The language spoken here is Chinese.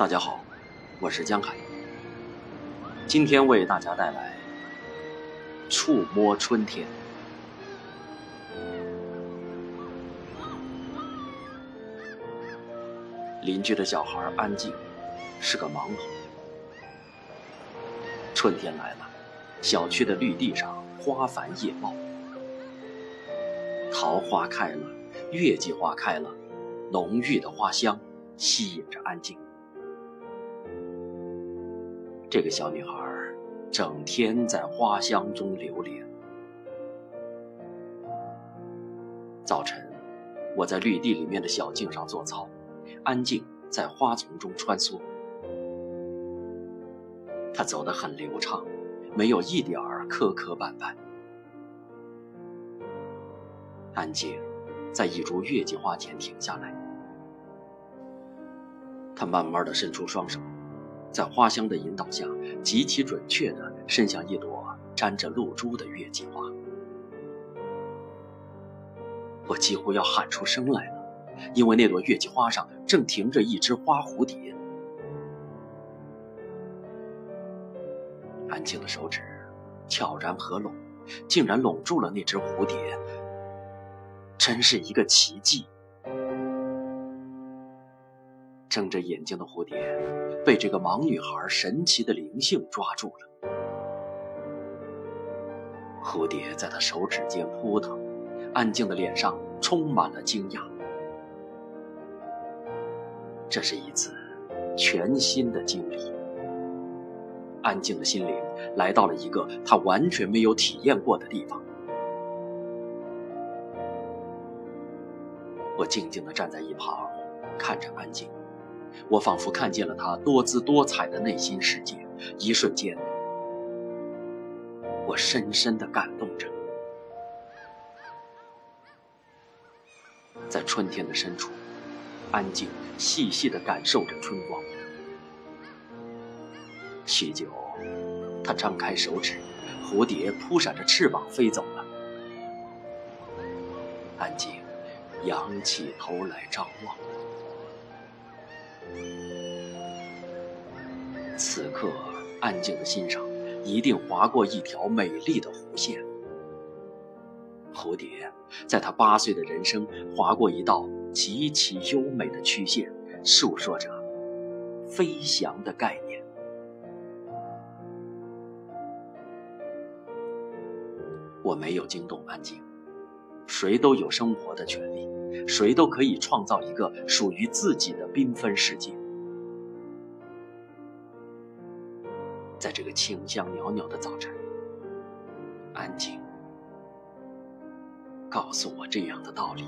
大家好，我是江海。今天为大家带来《触摸春天》。邻居的小孩安静，是个盲童。春天来了，小区的绿地上花繁叶茂，桃花开了，月季花开了，浓郁的花香吸引着安静。这个小女孩整天在花香中流连。早晨，我在绿地里面的小径上做操，安静在花丛中穿梭。她走得很流畅，没有一点儿磕磕绊绊。安静在一株月季花前停下来，她慢慢的伸出双手。在花香的引导下，极其准确地伸向一朵沾着露珠的月季花。我几乎要喊出声来了，因为那朵月季花上正停着一只花蝴蝶。安静的手指悄然合拢，竟然拢住了那只蝴蝶，真是一个奇迹。睁着眼睛的蝴蝶，被这个盲女孩神奇的灵性抓住了。蝴蝶在她手指间扑腾，安静的脸上充满了惊讶。这是一次全新的经历。安静的心灵来到了一个她完全没有体验过的地方。我静静地站在一旁，看着安静。我仿佛看见了他多姿多彩的内心世界，一瞬间，我深深的感动着。在春天的深处，安静细细的感受着春光。许久，他张开手指，蝴蝶扑闪着翅膀飞走了。安静仰起头来张望。此刻，安静的心上一定划过一条美丽的弧线。蝴蝶在他八岁的人生划过一道极其优美的曲线，诉说着飞翔的概念。我没有惊动安静，谁都有生活的权利，谁都可以创造一个属于自己的缤纷世界。在这个清香袅袅的早晨，安静，告诉我这样的道理。